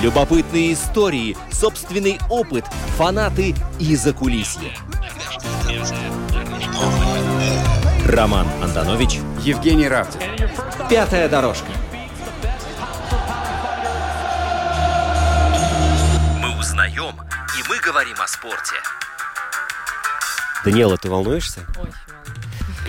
Любопытные истории, собственный опыт, фанаты и закулисье. Роман Антонович, Евгений Равдин. Пятая дорожка. Мы узнаем, и мы говорим о спорте. Даниэла, ты волнуешься? Очень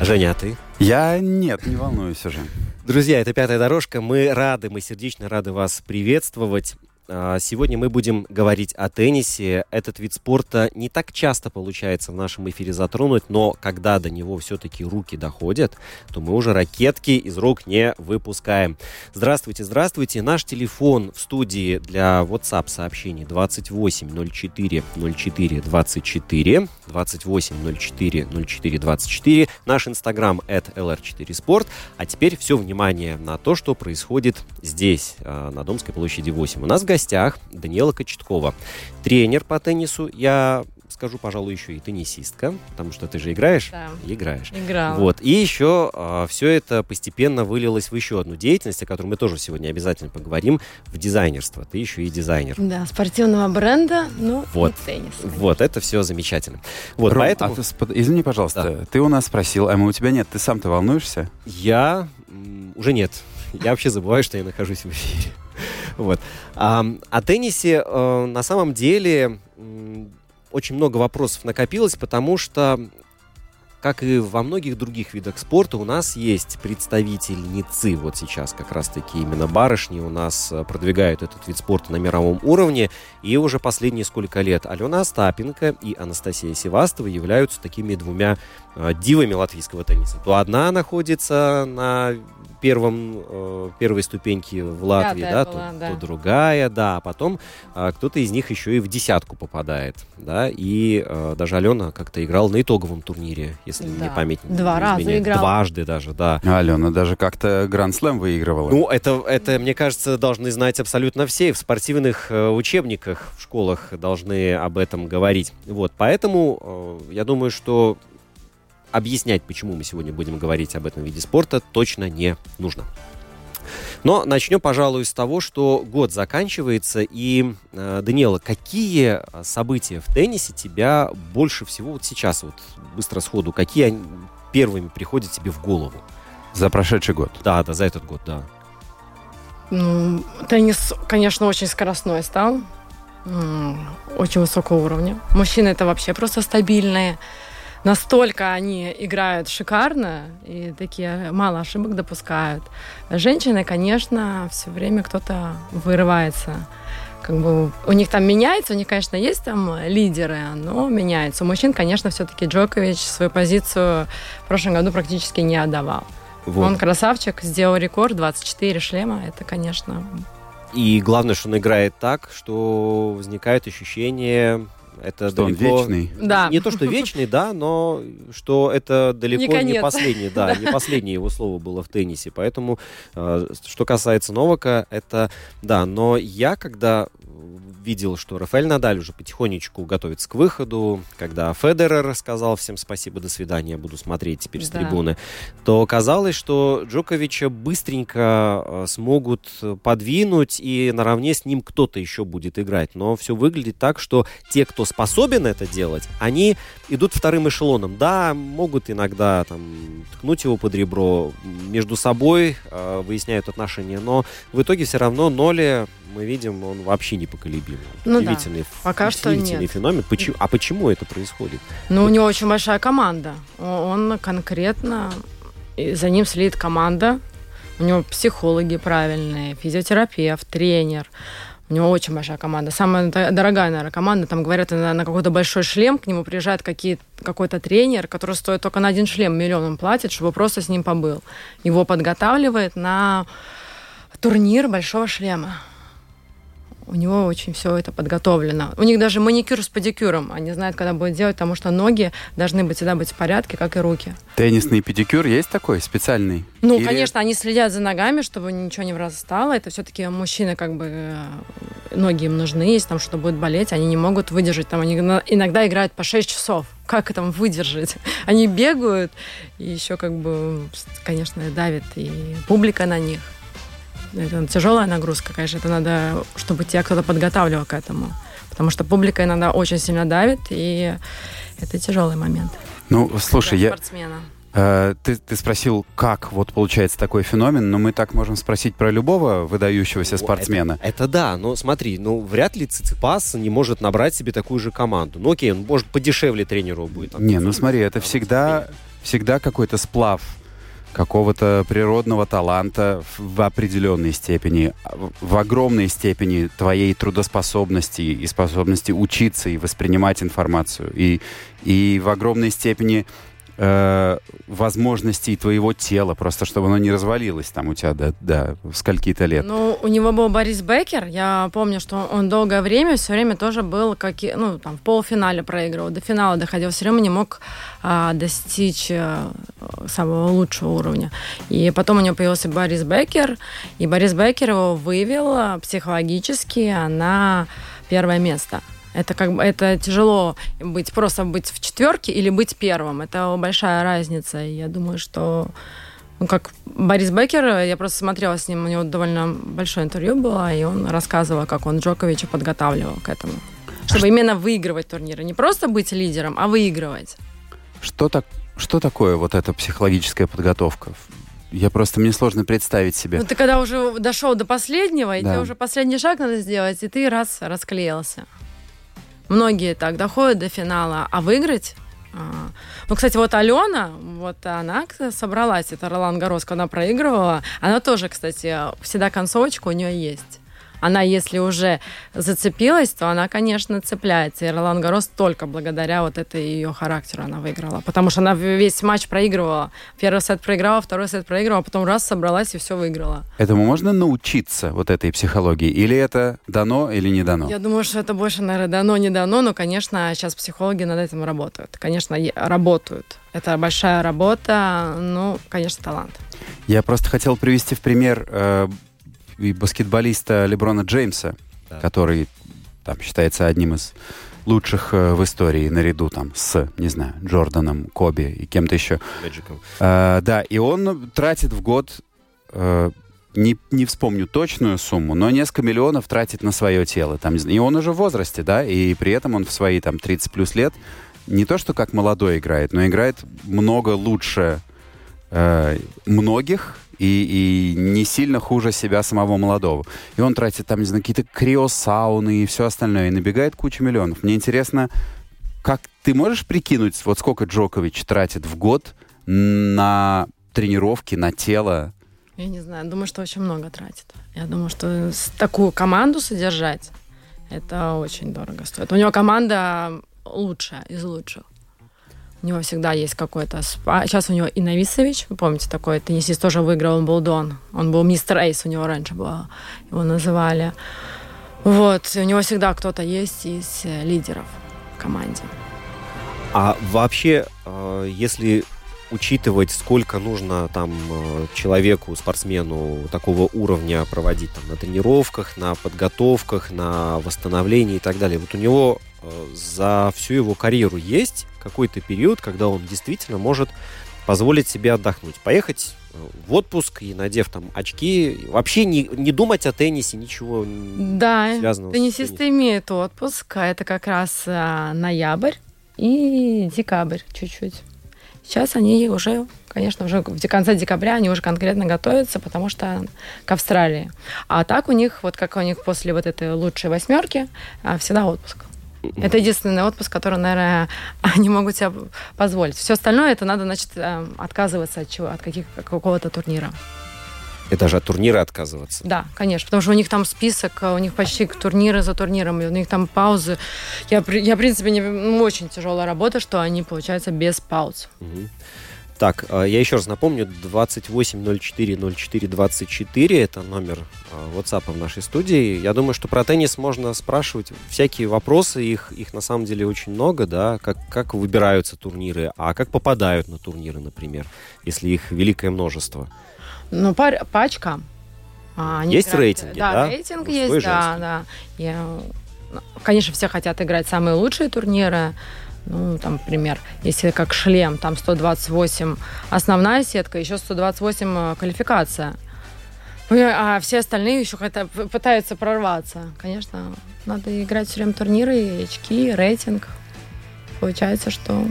Женя, а ты? Я нет, не волнуюсь уже. Друзья, это «Пятая дорожка». Мы рады, мы сердечно рады вас приветствовать. А, Сегодня мы будем говорить о теннисе. Этот вид спорта не так часто получается в нашем эфире затронуть, но когда до него все-таки руки доходят, то мы уже ракетки из рук не выпускаем. Здравствуйте, здравствуйте. Наш телефон в студии для WhatsApp сообщений 28 04 04 24 28 04 04 24. Наш инстаграм at lr4sport. А теперь все внимание на то, что происходит здесь, а, на Домской площади 8. У нас в гостях Даниэла Кочеткова, тренер по теннису. Я скажу, пожалуй, еще и теннисистка, потому что ты же играешь? Да. Играешь. Играла. Вот. И еще все это постепенно вылилось в еще одну деятельность, о которой мы тоже сегодня обязательно поговорим, в дизайнерство. Ты еще и дизайнер. Да, спортивного бренда, ну Вот. и теннис. конечно. Вот, это все замечательно. Вот, Ром, поэтому а ты извини, пожалуйста, ты у нас спросил, а мы у тебя нет. Ты сам-то волнуешься? я м, уже нет. Я вообще забываю, что я нахожусь в эфире. Вот. А, о теннисе э, на самом деле очень много вопросов накопилось, потому что, как и во многих других видах спорта, у нас есть представительницы. Вот сейчас как раз-таки именно барышни у нас э, продвигают этот вид спорта на мировом уровне. И уже последние сколько лет Алена Остапенко и Анастасия Севастова являются такими двумя э, дивами латвийского тенниса. То одна находится на первом, э, первой ступеньке в Латвии, Пятая да, была, то, да. то другая, да, а потом а, кто-то из них еще и в десятку попадает, да, и э, даже Алена как-то играла на итоговом турнире, если мне Да. память не Два раза изменяет. играла. Дважды даже, да. А Алена даже как-то Гранд-слэм выигрывала. Ну, это, это, мне кажется, должны знать абсолютно все. В спортивных э, учебниках в школах должны об этом говорить. Вот, поэтому э, я думаю, что объяснять, почему мы сегодня будем говорить об этом виде спорта, точно не нужно. Но начнем, пожалуй, с того, что год заканчивается. И, э, Даниэла, какие э, события в теннисе тебя больше всего вот сейчас, вот быстро сходу, какие они первыми приходят тебе в голову? За прошедший год. Да, да, за этот год, да. Ну, теннис, конечно, очень скоростной стал. Очень высокого уровня. Мужчины это вообще просто стабильные. Настолько они играют шикарно и такие мало ошибок допускают. Женщины, конечно, все время кто-то вырывается. Как бы у них там меняется, у них, конечно, есть там лидеры, но меняется. У мужчин, конечно, все-таки Джокович свою позицию в прошлом году практически не отдавал. Вот. Он красавчик, сделал рекорд, 24 шлема. Это, конечно, И главное, что он играет так, что возникает ощущение, это Что он далеко... вечный. Да. Не то, что вечный, да, но что это далеко Не не, конец. последний, да, не последнее его слово было в теннисе. Поэтому, э, что касается Новака, это да. Но я, когда видел, что Рафаэль Надаль уже потихонечку готовится к выходу, когда Федерер сказал всем спасибо, до свидания, буду смотреть теперь с Да. трибуны, то казалось, что Джоковича быстренько э, смогут подвинуть, и наравне с ним кто-то еще будет играть. Но все выглядит так, что те, кто способен это делать, они идут вторым эшелоном. Да, могут иногда там ткнуть его под ребро, между собой э, выясняют отношения, но в итоге все равно Ноли, мы видим, он вообще непоколебим. Ну да, удивительный, пока что удивительный нет. феномен. Почему, а почему это происходит? Ну, у него очень большая команда. Он конкретно, за ним следит команда. У него психологи правильные, физиотерапевт, тренер. У него очень большая команда. Самая дорогая, наверное, команда. Там, говорят, на, на какой-то большой шлем к нему приезжает какой-то тренер, который стоит только на один шлем миллион он платит, чтобы просто с ним побыл. Его подготавливает на турнир большого шлема. У него очень все это подготовлено. У них даже маникюр с педикюром. Они знают, когда будет делать, потому что ноги должны быть всегда быть в порядке, как и руки. Теннисный педикюр есть такой специальный? Ну, Или- конечно, они следят за ногами, чтобы ничего не врастало. Это все-таки мужчины, как бы, э, ноги им нужны, если там что-то будет болеть, они не могут выдержать. Там они иногда играют по 6 часов. Как там выдержать? Они бегают, и еще, как бы, конечно, давит и публика на них. Это тяжелая нагрузка, конечно. Это надо, чтобы тебя кто-то подготавливал к этому. Потому что публика иногда очень сильно давит, и это тяжелый момент Ну, слушай, я, спортсмена. э, ты, ты спросил, как вот получается такой феномен, но мы так можем спросить про любого выдающегося спортсмена. Это, это да, но смотри, ну вряд ли Циципас не может набрать себе такую же команду. Ну окей, он может подешевле тренеру будет. там, Не, ну 500, смотри, это всегда, всегда какой-то сплав какого-то природного таланта в определенной степени, в огромной степени твоей трудоспособности и способности учиться и воспринимать информацию, и, и в огромной степени э, возможностей твоего тела, просто чтобы оно не развалилось там у тебя до, до скольки-то лет. Ну, у него был Борис Бекер. Я помню, что он долгое время, все время тоже был, как, ну, там, в полуфинале проигрывал, до финала доходил, все время не мог а, достичь а, самого лучшего уровня. И потом у него появился Борис Бекер, и Борис Бекер его вывел а, психологически на первое место. Это как бы это тяжело быть просто быть в четверке или быть первым. Это большая разница. И я думаю, что ну, как Борис Бекер, я просто смотрела с ним, у него довольно большое интервью было, и он рассказывал, как он Джоковича подготавливал к этому. Чтобы именно выигрывать турниры. Не просто быть лидером, а выигрывать. Что, так, что такое вот эта психологическая подготовка? Я просто, мне сложно представить себе. Ну, ты когда уже дошел до последнего, и Да. тебе уже последний шаг надо сделать, и ты раз расклеился. Многие так доходят до финала, а выиграть... а, Ну, кстати, вот Алена, вот она собралась, это Ролан Гарос, когда она проигрывала, она тоже, кстати, всегда концовочка у нее есть. Она, если уже зацепилась, то она, конечно, цепляется. И Ролан Гарос только благодаря вот этой ее характеру она выиграла. Потому что она весь матч проигрывала. Первый сет проиграла, второй сет проигрывала, а потом раз собралась и все выиграла. Этому можно научиться, вот этой психологии? Или это дано, или не дано? Я думаю, что это больше, наверное, дано, не дано, но, конечно, сейчас психологи над этим работают. Конечно, работают. Это большая работа, ну, конечно, талант. Я просто хотел привести в пример э, и баскетболиста Леброна Джеймса, Да. который там считается одним из лучших э, в истории, наряду там с, не знаю, Джорданом, Коби и кем-то еще. Мэджиком. Э, да, и он тратит в год, э, не, не вспомню точную сумму, но несколько миллионов тратит на свое тело. Там, и он уже в возрасте, да, и при этом он в свои там 30 плюс лет не то, что как молодой играет, но играет много лучше э, многих и, и не сильно хуже себя самого молодого. И он тратит там, не знаю, какие-то криосауны и все остальное, и набегает куча миллионов. Мне интересно, как ты можешь прикинуть, вот сколько Джокович тратит в год на тренировки, на тело? Я не знаю, думаю, что очень много тратит. Я думаю, что такую команду содержать, это очень дорого стоит. У него команда лучшая из лучших. У него всегда есть какой-то... спа- Сейчас у него и Нависович, вы помните, такой теннисист тоже выиграл Умблдон. Он был мистер Эйс, у него раньше было, его называли. Вот, и у него всегда кто-то есть из э, лидеров в команде. А вообще, э, если учитывать, сколько нужно там э, человеку, спортсмену такого уровня проводить там, на тренировках, на подготовках, на восстановлении и так далее, вот у него за всю его карьеру есть какой-то период, когда он действительно может позволить себе отдохнуть, поехать э, в отпуск и надев там очки, вообще не, не думать о теннисе, ничего Да, связанного с теннисисты теннисом. имеют отпуск, а это как раз а, ноябрь и декабрь чуть-чуть. Сейчас они уже, конечно, уже в конце декабря они уже конкретно готовятся, потому что к Австралии. А так у них, вот как у них после вот этой лучшей восьмерки, а, всегда отпуск. Это единственный отпуск, который, наверное, они могут себе позволить. Все остальное это надо, значит, э, отказываться от чего, от каких, какого-то турнира. Это же от турнира отказываться. Да, конечно, потому что у них там список, у них почти турниры за турниром, и у них там паузы. Я, я в принципе, не, ну, очень тяжелая работа, что они, получается, без пауз. Мгм. Так, а, я еще раз напомню, 28040424 это номер а, WhatsApp в нашей студии. Я думаю, что про теннис можно спрашивать всякие вопросы, их, их на самом деле очень много, да, как, как выбираются турниры, а как попадают на турниры, например, если их великое множество. Ну, пар, пачка. А, они есть играют, рейтинги, да? Да, рейтинг Мужской, есть, да, да. Я, ну, конечно, все хотят играть самые лучшие турниры, ну, там, например, если как шлем, там 128 основная сетка, еще 128 э, квалификация. А все остальные еще хотят, пытаются прорваться. Конечно, надо играть все время турниры, очки, рейтинг. Получается, что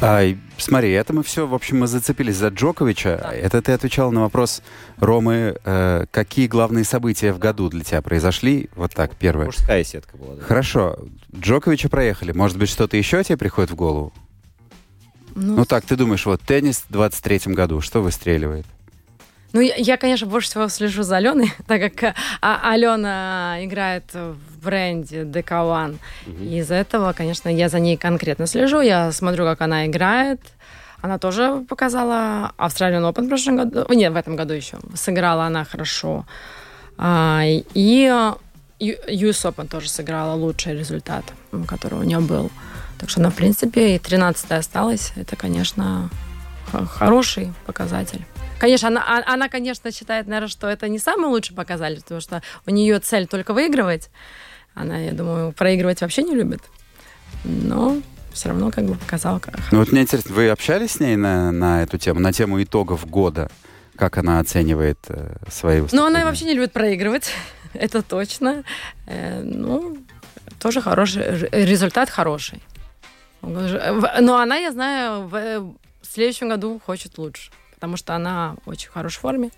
а, смотри, это мы все, в общем, мы зацепились за Джоковича. Да. Это ты отвечал на вопрос Ромы, э, какие главные события в году для тебя произошли? Вот так, первое. Мужская сетка была. Да. Хорошо. Джоковича проехали. Может быть, что-то еще тебе приходит в голову? Ну, ну так, ты думаешь, вот теннис в 23-м году, что выстреливает? Ну, я, я, конечно, больше всего слежу за Аленой, так как а, Алена играет в бренде Декаван. Угу. И из-за этого, конечно, я за ней конкретно слежу. Я смотрю, как она играет. Она тоже показала Австралиан Open в прошлом году. Нет, в этом году еще. Сыграла она хорошо. А, и US Open тоже сыграла лучший результат, который у нее был. Так что она, в принципе, и 13 осталась. Это, конечно, хороший показатель. Конечно, она, а, она, конечно, считает, наверное, что это не самый лучший показатель, потому что у нее цель только выигрывать. Она, я думаю, проигрывать вообще не любит. Но все равно как бы показала. Как ну вот мне интересно, вы общались с ней на, на эту тему, на тему итогов года? Как она оценивает э, свои выступления? Ну, она вообще не любит проигрывать, это точно. Э, ну, тоже хороший, результат хороший. Но она, я знаю, в следующем году хочет лучше потому что она в очень хорошей форме.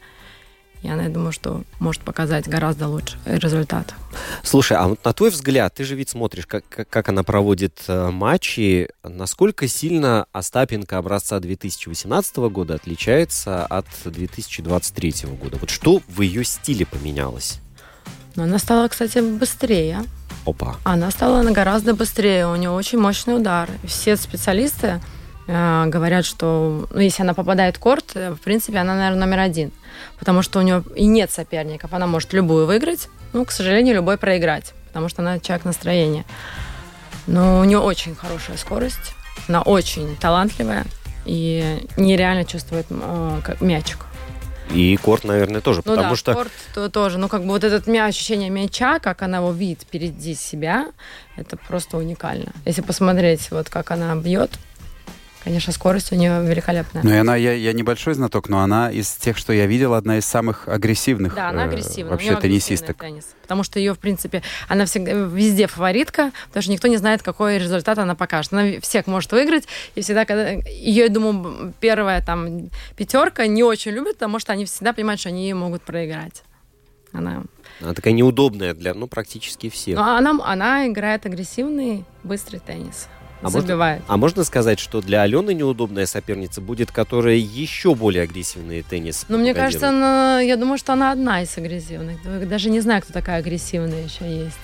И она, я думаю, что может показать гораздо лучше результат. Слушай, а вот на твой взгляд, ты же ведь смотришь, как, как, она проводит э, матчи, насколько сильно Остапенко образца 2018 года отличается от 2023 года? Вот что в ее стиле поменялось? Ну, она стала, кстати, быстрее. Опа. Она стала гораздо быстрее, у нее очень мощный удар. Все специалисты Э, говорят, что ну, если она попадает в корт, э, в принципе, она, наверное, номер один. Потому что у нее и нет соперников. Она может любую выиграть, ну, к сожалению, любой проиграть, потому что она человек настроения. Но у нее очень хорошая скорость, она очень талантливая и нереально чувствует э, мячик. И корт, наверное, тоже, ну потому да, что... корт то, тоже. Ну, как бы вот это ощущение мяча, как она его видит впереди себя, это просто уникально. Если посмотреть, вот как она бьет, Конечно, скорость у нее великолепная. Ну и она, я, я небольшой знаток, но она из тех, что я видел, одна из самых агрессивных Да, она э, агрессивная. вообще теннисисток. Теннис, потому что ее, в принципе, она всегда везде фаворитка, потому что никто не знает, какой результат она покажет. Она всех может выиграть, и всегда, когда ее, я думаю, первая там пятерка не очень любит, потому что они всегда понимают, что они могут проиграть. Она она такая неудобная для, ну, практически всех. Но она, она играет агрессивный, быстрый теннис а забивает. Можно, а можно сказать, что для Алены неудобная соперница будет, которая еще более агрессивный теннис? Ну, мне кажется, она, я думаю, что она одна из агрессивных. Даже не знаю, кто такая агрессивная еще есть.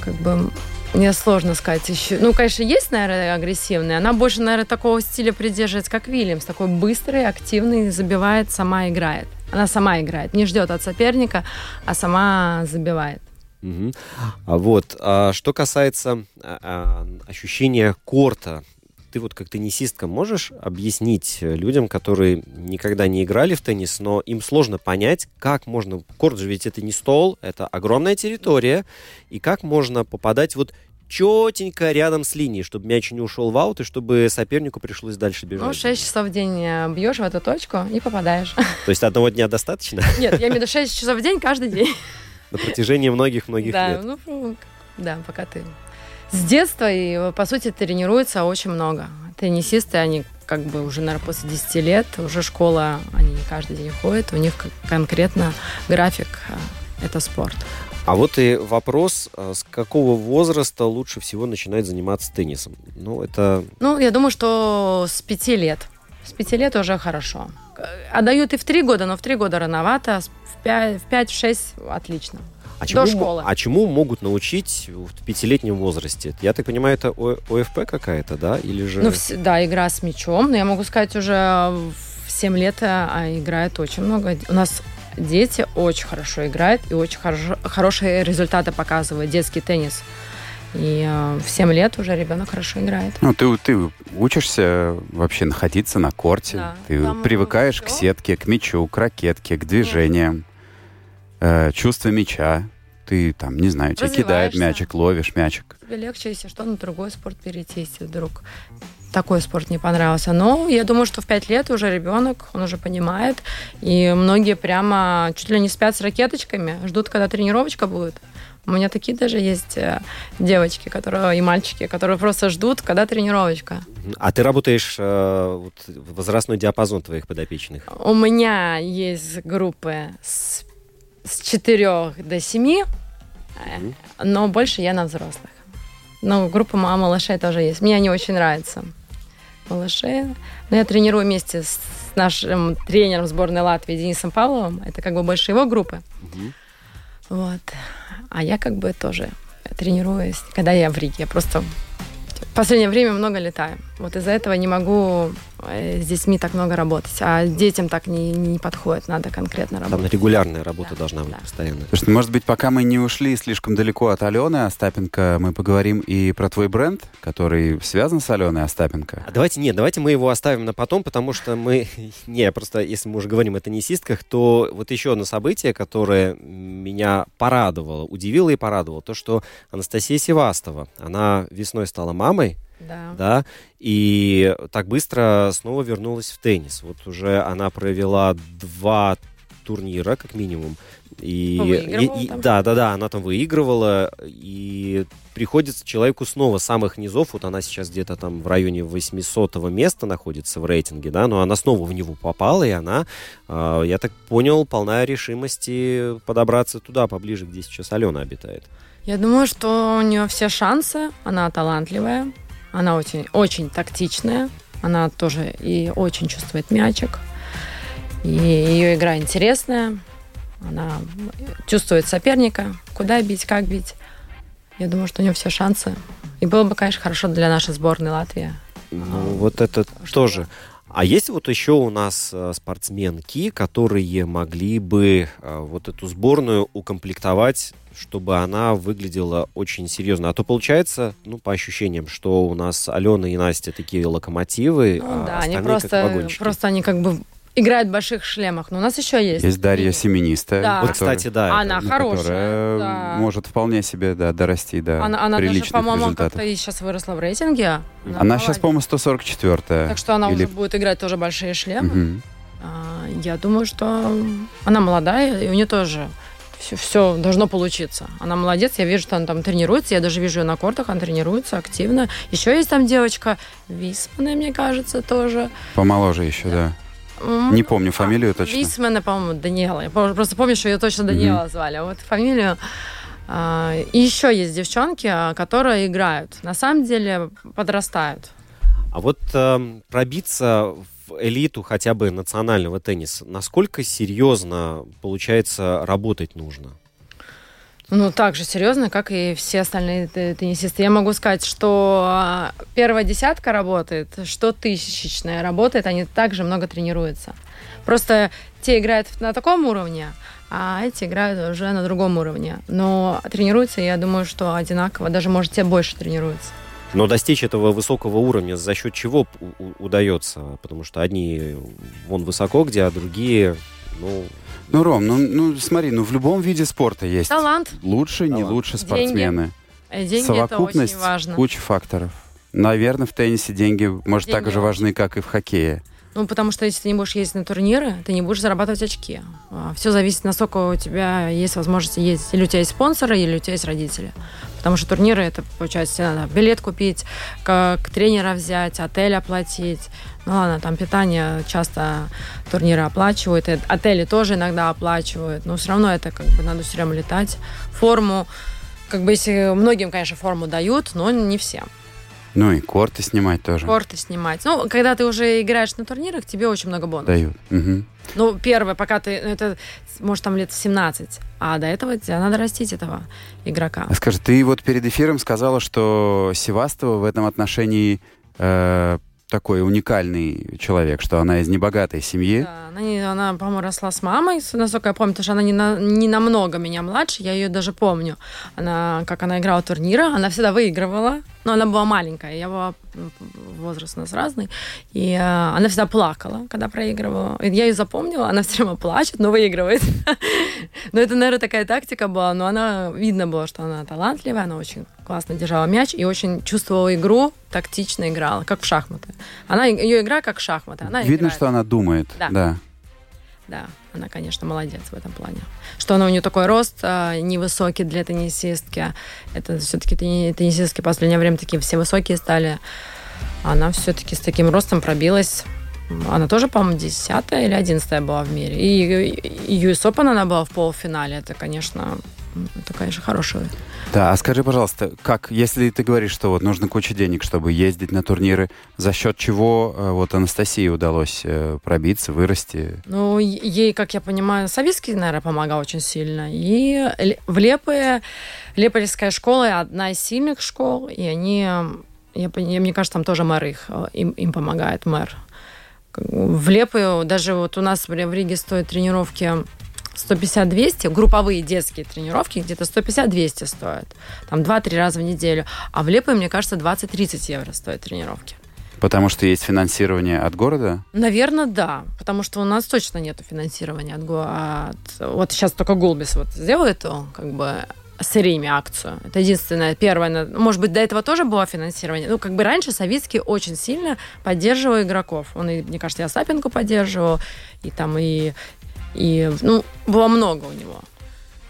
Как бы мне сложно сказать еще. Ну, конечно, есть, наверное, агрессивная. Она больше, наверное, такого стиля придерживается, как Вильямс. Такой быстрый, активный, забивает, сама играет. Она сама играет. Не ждет от соперника, а сама забивает. Угу. А вот, а что касается а, а, ощущения корта, ты вот как теннисистка можешь объяснить людям, которые никогда не играли в теннис, но им сложно понять, как можно... Корт же ведь это не стол, это огромная территория, и как можно попадать вот четенько рядом с линией, чтобы мяч не ушел в аут, и чтобы сопернику пришлось дальше бежать. Ну, 6 часов в день э, бьешь в эту точку и попадаешь. То есть одного дня достаточно? Нет, я имею в виду 6 часов в день каждый день на протяжении многих-многих да, лет. Ну, ну, да, пока ты с детства и, по сути, тренируется очень много. Теннисисты, они как бы уже, наверное, после 10 лет, уже школа, они каждый день ходят, у них конкретно график э, – это спорт. А вот и вопрос, э, с какого возраста лучше всего начинать заниматься теннисом? Ну, это... Ну, я думаю, что с пяти лет. С пяти лет уже хорошо. Отдают и в три года, но в три года рановато, в 5-6 отлично. А До чему, школы. а чему могут научить в пятилетнем возрасте? Я так понимаю, это О- ОФП какая-то, да? Или же... Ну, вс- да, игра с мячом. Но я могу сказать, уже в 7 лет а, играет очень много. У нас дети очень хорошо играют и очень хорошо, хорошие результаты показывают. Детский теннис. И э, в 7 лет уже ребенок хорошо играет. Ну, ты, ты учишься вообще находиться на корте. Да. Ты Там привыкаешь всё. к сетке, к мячу, к ракетке, к движениям. Э, чувство мяча. Ты там, не знаю, тебе кидает Развиваешься. мячик, ловишь мячик. Тебе легче, если что, на другой спорт перейти, если вдруг такой спорт не понравился. Но я думаю, что в 5 лет уже ребенок, он уже понимает. И многие прямо чуть ли не спят с ракеточками, ждут, когда тренировочка будет. У меня такие даже есть э, девочки которые, и мальчики, которые просто ждут, когда тренировочка. А ты работаешь э, вот, возрастной диапазон твоих подопечных? У меня есть группы с, с 4 до 7, э, но больше я на взрослых. Но группа ма- малышей тоже есть. Мне они очень нравятся. Малыши. Но я тренирую вместе с нашим тренером сборной Латвии Денисом Павловым. Это как бы больше его группы. Вот. А я как бы тоже тренируюсь, когда я в Риге. Я просто в последнее время много летаю. Вот из-за этого не могу с детьми так много работать. А детям так не, не подходит. Надо конкретно Там работать. регулярная работа Да, должна быть да. постоянно. Слушай, ну, может быть, пока мы не ушли слишком далеко от Алены Остапенко, мы поговорим и про твой бренд, который связан с Аленой Остапенко. А давайте, нет, давайте мы его оставим на потом, потому что мы... Не, просто если мы уже говорим о теннисистках, то вот еще одно событие, которое меня порадовало, удивило и порадовало, то, что Анастасия Севастова, она весной стала мамой, Да. да, и так быстро снова вернулась в теннис. Вот уже она провела два турнира, как минимум. И, и- и- да, да, да, она там выигрывала, и приходится человеку снова с самых низов, вот она сейчас где-то там в районе 800 места находится в рейтинге, да, но она снова в него попала, и она, а, я так понял, полная решимости подобраться туда, поближе, где сейчас Алена обитает. Я думаю, что у нее все шансы. Она талантливая, она очень, очень тактичная, она тоже и очень чувствует мячик. И ее игра интересная. Она чувствует соперника, куда бить, как бить. Я думаю, что у нее все шансы. И было бы, конечно, хорошо для нашей сборной Латвии. Ну, вот это тоже. А есть вот еще у нас э, спортсменки, которые могли бы э, вот эту сборную укомплектовать, чтобы она выглядела очень серьезно. А то получается, ну, по ощущениям, что у нас Алена и Настя такие локомотивы, Ну а да, они просто, просто они как бы играют в больших шлемах. Но у нас еще есть. Есть Дарья И- Семениста. Да. Вот, которая- кстати, да. Она ну, хорошая. которая да. может вполне себе да, дорасти до Она, она даже, приличных по-моему, результатов. как-то сейчас выросла в рейтинге. Она сейчас, молодец. по-моему, 144 Так что она Или- уже будет играть тоже большие шлемы. Мгм. А, Я думаю, что она молодая, и у нее тоже все, все должно получиться. Она молодец, я вижу, что она там тренируется, я даже вижу ее на кортах, она тренируется активно. Еще есть там девочка Висмана, мне кажется, тоже. Помоложе еще, да. М, Не помню фамилию а, точно. Висмана, по-моему, Даниэла. Я просто помню, что ее точно Даниэла звали. А вот фамилию... а, И еще есть девчонки, а, которые играют. На самом деле подрастают. А вот эм, пробиться в элиту хотя бы национального тенниса, насколько серьезно, получается, работать нужно? Ну, так же серьезно, как и все остальные теннисисты. Я могу сказать, что а, первая десятка работает, что тысячечная работает, они также много тренируются. Просто те играют на таком уровне, а эти играют уже на другом уровне. Но тренируются, я думаю, что одинаково, даже, может, те больше тренируются. Но достичь этого высокого уровня за счет чего удается? Потому что одни вон высоко где, а другие, ну, Ну, Ром, ну, ну смотри, ну в любом виде спорта есть Талант, лучше, не Талант. лучше Деньги. спортсмены. э, деньги это Совокупность очень важно. куча факторов. Наверное, в теннисе деньги, может, так Деньги же очень. важны, как и в хоккее. Ну, потому что если ты не будешь ездить на турниры, ты не будешь зарабатывать очки. Все зависит, насколько у тебя есть возможность ездить. Или у тебя есть спонсоры, или у тебя есть родители. Потому что турниры, это, получается, надо билет купить, как тренера взять, отель оплатить. Ну ладно, там питание часто турниры оплачивают, и отели тоже иногда оплачивают, но все равно это как бы надо все время летать. Форму, как бы если многим, конечно, форму дают, но не всем. Ну и корты снимать тоже. Корты снимать. Ну, когда ты уже играешь на турнирах, тебе очень много бонусов. Дают. Мгм. Ну, первое, пока ты, ну, это, может, там лет в 17, а до этого тебе надо растить этого игрока. А скажи, ты вот перед эфиром сказала, что Севастова в этом отношении э, такой уникальный человек, что она из небогатой семьи. Да, она, она, по-моему, росла с мамой, насколько я помню, потому что она не, на, не намного меня младше, я ее даже помню. Она, как она играла турниры, она всегда выигрывала, но она была маленькая, я была, м, возраст у нас разный, и э, она всегда плакала, когда проигрывала. Я ее запомнила, она все время плачет, но выигрывает. Но это, наверное, такая тактика была, но она, видно было, что она талантливая, она очень классно держала мяч и очень чувствовала игру, тактично играла, как в шахматы. Она, ее игра как в шахматы. Она Видно, играет. что она думает. Да. да. Да, она, конечно, молодец в этом плане. Что она у нее такой рост а, невысокий для теннисистки. Это все-таки теннисистки в последнее время такие все высокие стали. Она все-таки с таким ростом пробилась. Она тоже, по-моему, 10 или 11 была в мире. И, US Open она была в полуфинале. Это, конечно, это, конечно, хороший Да, а скажи, пожалуйста, как, если ты говоришь, что вот нужно куча денег, чтобы ездить на турниры, за счет чего э, вот Анастасии удалось э, пробиться, вырасти? Ну, ей, как я понимаю, Савицкий, наверное, помогал очень сильно. И в Лепое, Лепольская школа одна из сильных школ, и они, я, мне кажется, там тоже мэр их, э, им, им помогает мэр. В Лепое, даже вот у нас в Риге стоят тренировки 150-200, групповые детские тренировки где-то 150-200 стоят. Там 2-3 раза в неделю. А в Лепое, мне кажется, 20-30 евро стоят тренировки. Потому что есть финансирование от города? Наверное, да, потому что у нас точно нет финансирования от, го- от- вот сейчас только Гулбис вот сделал эту как бы с Риме акцию. Это единственное, первое. Может быть, до этого тоже было финансирование. Ну, как бы раньше Савицкий очень сильно поддерживал игроков. Он, и, мне кажется, и Остапенко поддерживал, и там, и, и ну, было много у него.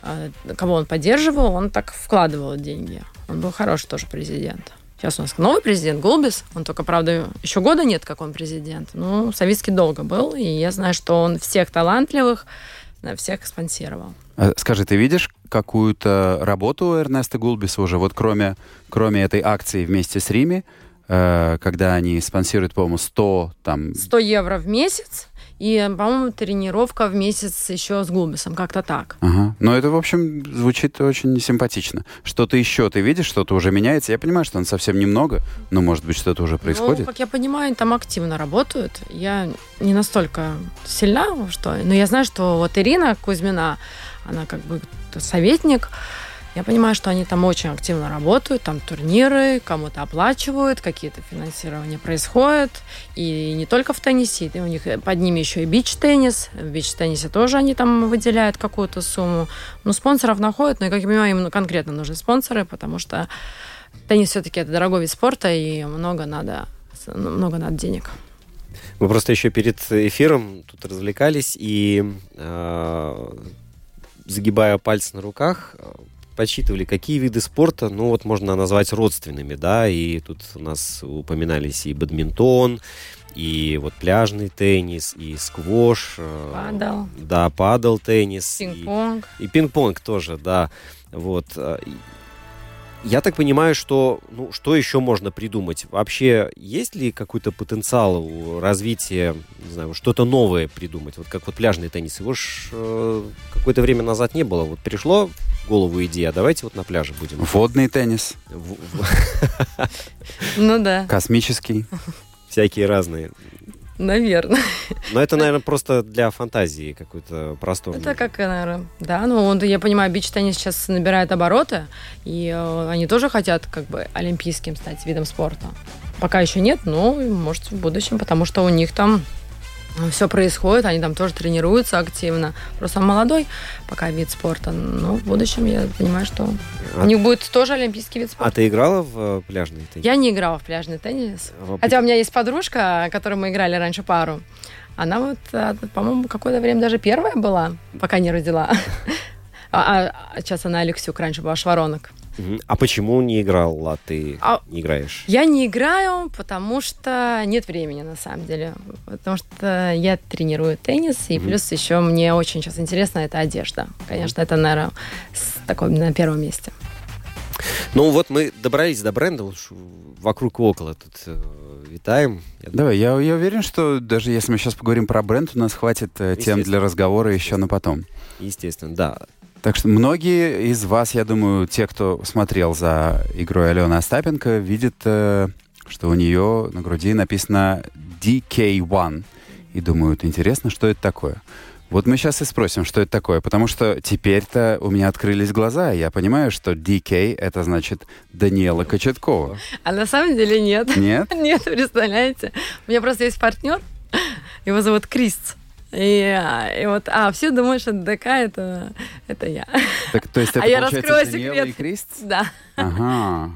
А, Кого он поддерживал, он так вкладывал деньги. Он был хороший тоже президент. Сейчас у нас новый президент, Голбис. Он только, правда, еще года нет, как он президент. Ну, Савицкий долго был, и я знаю, что он всех талантливых, всех спонсировал. А Скажи, ты видишь какую-то работу Эрнеста Гулбиса уже, вот кроме, кроме этой акции вместе с Рими, э, когда они спонсируют, по-моему, 100 там... 100 евро в месяц, и, по-моему, тренировка в месяц еще с Голбисом, как-то так. Ага. Но это, в общем, звучит очень симпатично. Что-то еще ты видишь, что-то уже меняется. Я понимаю, что он совсем немного, но, может быть, что-то уже происходит. Ну, как я понимаю, они там активно работают. Я не настолько сильна, что... Но я знаю, что вот Ирина Кузьмина, она как бы советник. Я понимаю, что они там очень активно работают, там турниры, кому-то оплачивают, какие-то финансирования происходят. И не только в теннисе, и у них под ними еще и бич-теннис. В бич-теннисе тоже они там выделяют какую-то сумму. Ну, спонсоров находят, но, как я понимаю, им конкретно нужны спонсоры, потому что теннис все-таки это дорогой вид спорта, и много надо, много надо денег. Мы просто еще перед эфиром тут развлекались и, э, загибая пальцы на руках, э, подсчитывали, какие виды спорта, ну вот можно назвать родственными, да, и тут у нас упоминались и бадминтон, и вот пляжный теннис, и сквош. э, Падал. Да, падал теннис. и- Пинг-понг. и пинг-понг тоже, да. Вот. Я так понимаю, что ну, что еще можно придумать? Вообще, есть ли какой-то потенциал у развития, не знаю, что-то новое придумать? Вот как вот пляжный теннис. Его ж э, какое-то время назад не было. Вот пришло в голову идея, давайте вот на пляже будем. Водный теннис, Ну да, космический. Всякие разные. Наверное. Но это, наверное, просто для фантазии какой-то простор. Это как, наверное, да, ну вот я понимаю, бич-теннис сейчас набирает обороты, и э, они тоже хотят как бы олимпийским стать видом спорта. Пока еще нет, но может в будущем, потому что у них там все происходит, они там тоже тренируются активно. Просто он молодой пока вид спорта, но в будущем я понимаю, что А- у них будет тоже олимпийский вид А спорта. ты играла в э, пляжный теннис? Я не играла в пляжный теннис. В- Хотя у меня есть подружка, которой мы играли раньше пару. Она вот, а, по-моему, какое-то время даже первая была, пока не родила. А, а сейчас она Алексюк, раньше была Шваронок. А почему не играл, а ты А- не играешь? Я не играю, потому что нет времени, на самом деле. Потому что я тренирую теннис, и Мгм. плюс еще мне очень сейчас интересно это одежда. Конечно, это, наверное, с- такой на первом месте. Ну вот мы добрались до бренда, уж вокруг и около тут э, витаем. Я Давай, я, я уверен, что даже если мы сейчас поговорим про бренд, у нас хватит э, тем для разговора еще на потом. Естественно, да. Так что многие из вас, я думаю, те, кто смотрел за игрой Алены Остапенко, видят, э, что у нее на груди написано DK1. И думают, интересно, что это такое. Вот мы сейчас и спросим, что это такое, потому что теперь-то у меня открылись глаза, и я понимаю, что DK — это значит Даниэла Кочеткова. А на самом деле нет. Нет? Нет, представляете? У меня просто есть партнер, его зовут Крис. И, а, и вот, а, все думают, что ДК это, это я. Так, то есть это А я раскрою секрет. и Крист? Да. Ага.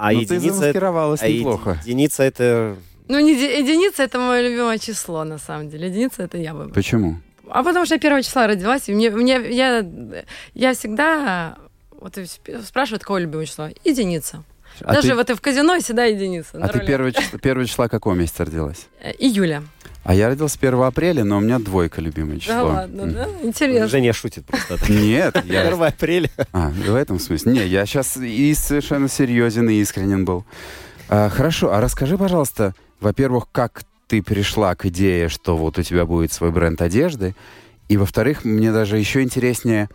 А ну, ты единица, замаскировалась а еди- неплохо. единица это Ну, не еди- единица это мое любимое число, на самом деле. Единица это я выбрала. Почему? А потому что я первого числа родилась, и мне, мне я, я всегда вот спрашивают, какое любимое число? Единица. А Даже ты, вот и в казино всегда единица. а ты руле. первого числа, какого месяца родилась? Э, Июля. А я родился 1 апреля, но у меня двойка любимое число. Да ладно, да? Интересно. Женя шутит просто. Нет, я... 1 апреля. А, в этом смысле. Не, я сейчас и совершенно серьезен и искренен был. А, хорошо, а расскажи, пожалуйста, во-первых, как ты пришла к идее, что вот у тебя будет свой бренд одежды, и, во-вторых, мне даже еще интереснее,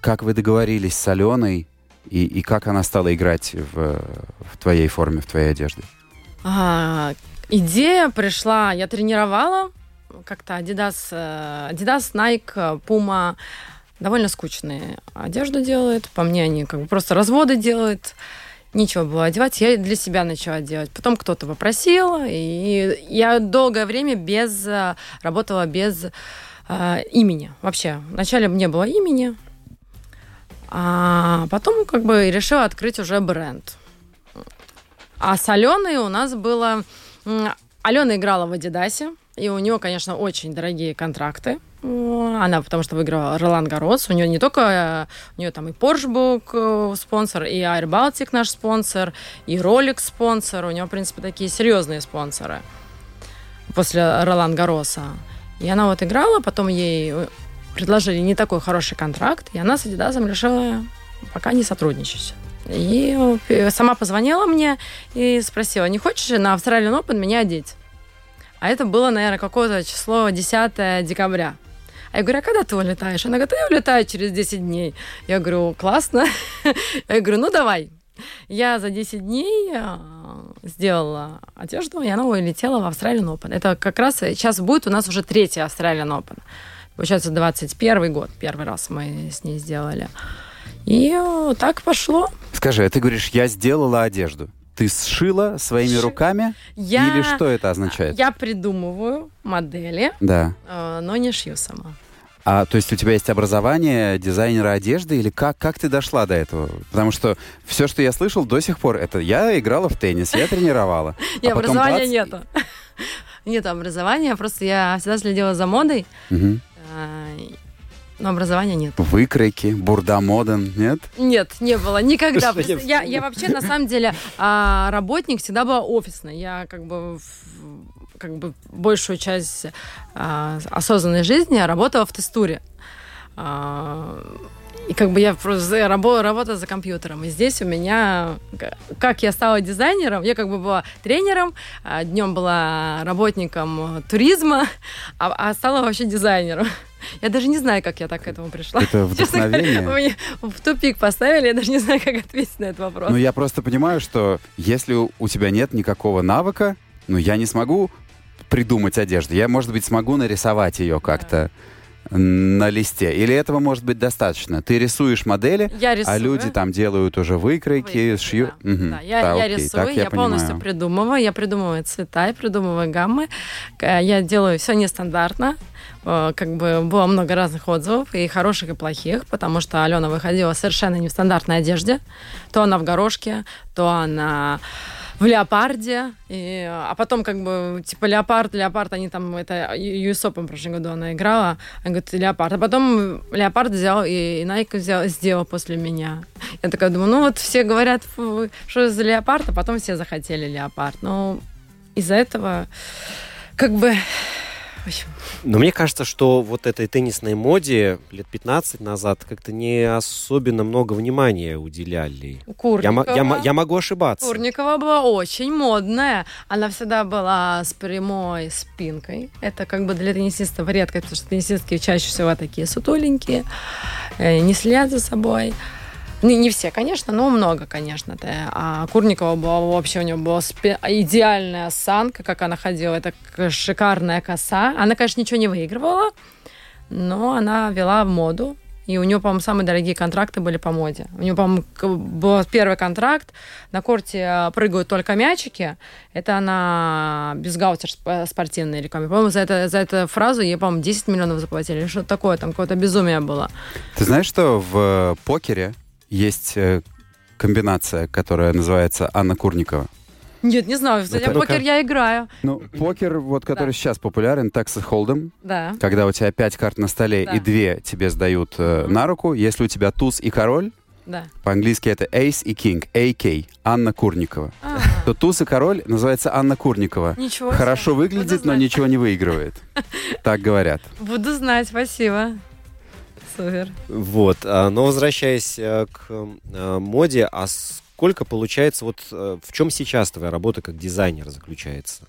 как вы договорились с Аленой и, и как она стала играть в, в твоей форме, в твоей одежде. А, идея пришла, я тренировала как-то Adidas, э, Adidas, Nike, э, Puma, довольно скучные одежду делают, по мне они как бы просто разводы делают, нечего было одевать, я для себя начала делать. Потом кто-то попросил, и я долгое время без, э, работала без э, имени вообще. Вначале не было имени, а потом как бы решила открыть уже бренд. А с Аленой у нас было... Алена играла в Адидасе, и у нее, конечно, очень дорогие контракты. Она потому что выиграла Ролан Гарос. У нее не только... э, У нее там и Porsche был э, спонсор, и Air Baltic наш спонсор, и Rolex спонсор. У нее, в принципе, такие серьезные спонсоры после Ролан Гароса. И она вот играла, потом ей э, предложили не такой хороший контракт, и она с Адидасом решила пока не сотрудничать. И э, сама позвонила мне и спросила, не хочешь на Australian Open меня одеть? А это было, наверное, какое-то число 10 декабря. А я говорю, а когда ты улетаешь? Она говорит, «А я улетаю через 10 дней. Я говорю, классно. Я говорю, ну давай. Я за 10 дней а, сделала одежду, и она улетела в Australian Open. Это как раз сейчас будет у нас уже третий Australian Open. Получается, 21 год. Первый раз мы с ней сделали. И так пошло. Скажи, а ты говоришь, я сделала одежду. Ты сшила своими Ши- руками? Я, Или что это означает? я придумываю модели, Да. э, но не шью сама. А то есть у тебя есть образование дизайнера одежды или как, как ты дошла до этого? Потому что все, что я слышал до сих пор, это я играла в теннис, я тренировала. А потом образования нету. Нет образования, просто я всегда следила за модой, но образования нет. Выкройки, бурда моден, нет? Нет, не было никогда. Я Я, вообще на самом деле а, работник всегда была офисной. Я как бы в- как бы большую часть а, осознанной жизни работала в тестуре. А, и как бы я просто рабо- работала за компьютером. И здесь у меня, как я стала дизайнером, я как бы была тренером, днем была работником туризма, а, а стала вообще дизайнером. Я даже не знаю, как я так к этому пришла. Это Честно вдохновение. вы меня в тупик поставили, я даже не знаю, как ответить на этот вопрос. Ну, я просто понимаю, что если у у тебя нет никакого навыка, ну, я не смогу придумать одежду. Я, может быть, смогу нарисовать ее как-то на листе. Или этого может быть достаточно? Ты рисуешь модели, я рисую. а люди там делают уже выкройки, Выкройки, шьют. да. Мгм. Да, я, Да, я окей, рисую, так я, полностью понимаю. придумываю, я придумываю цвета, я придумываю гаммы, Э, я делаю все нестандартно, Э, как бы было много разных отзывов, и хороших, и плохих, потому что Алена выходила совершенно не в стандартной одежде, то она в горошке, то она в леопарде, и, а потом как бы типа леопард, леопард, они там, это US Open в прошлом году она играла, она говорит, леопард, а потом леопард взял, и, и Nike взял, сделал после меня. Я такая думаю, ну вот все говорят, «Фу, что за леопард, а потом все захотели леопард. Но из-за этого как бы Но мне кажется, что вот этой теннисной моде лет 15 назад как-то не особенно много внимания уделяли. Я, Курникова. я мо- я могу ошибаться. Курникова была очень модная. Она всегда была с прямой спинкой. Это как бы для теннисистов редко, потому что теннисистки чаще всего такие сутуленькие, э, не следят за собой. Не, не все, конечно, но много, конечно. -то. А Курникова была вообще, у нее была спи- идеальная осанка, как она ходила. Это шикарная коса. Она, конечно, ничего не выигрывала, но она вела моду. И у нее, по-моему, самые дорогие контракты были по моде. У нее, по-моему, был первый контракт. На корте э, прыгают только мячики. Это она бюстгальтер сп- спортивной рекламе. По-моему, за, это, за эту фразу ей, по-моему, 10 миллионов заплатили. Что-то такое, там какое-то безумие было. Ты знаешь, что в э, покере есть э, комбинация, которая называется Анна Курникова? Нет, не знаю. Кстати, Это- в покер я играю. Ну, покер, вот который Да. сейчас популярен, Texas Hold'em, Да. когда у тебя пять карт на столе Да. и две тебе сдают э, на руку. Если у тебя туз и король, Да. по-английски это Ace и King, AK, Анна Курникова, А, то туз и король называется Анна Курникова. ничего себе. Хорошо Буду выглядит, но знать. ничего не выигрывает. Так говорят. Буду знать, спасибо. Супер. Вот. а, Но возвращаясь э, к э, моде, а сколько получается, вот э, в чем сейчас твоя работа как дизайнер заключается?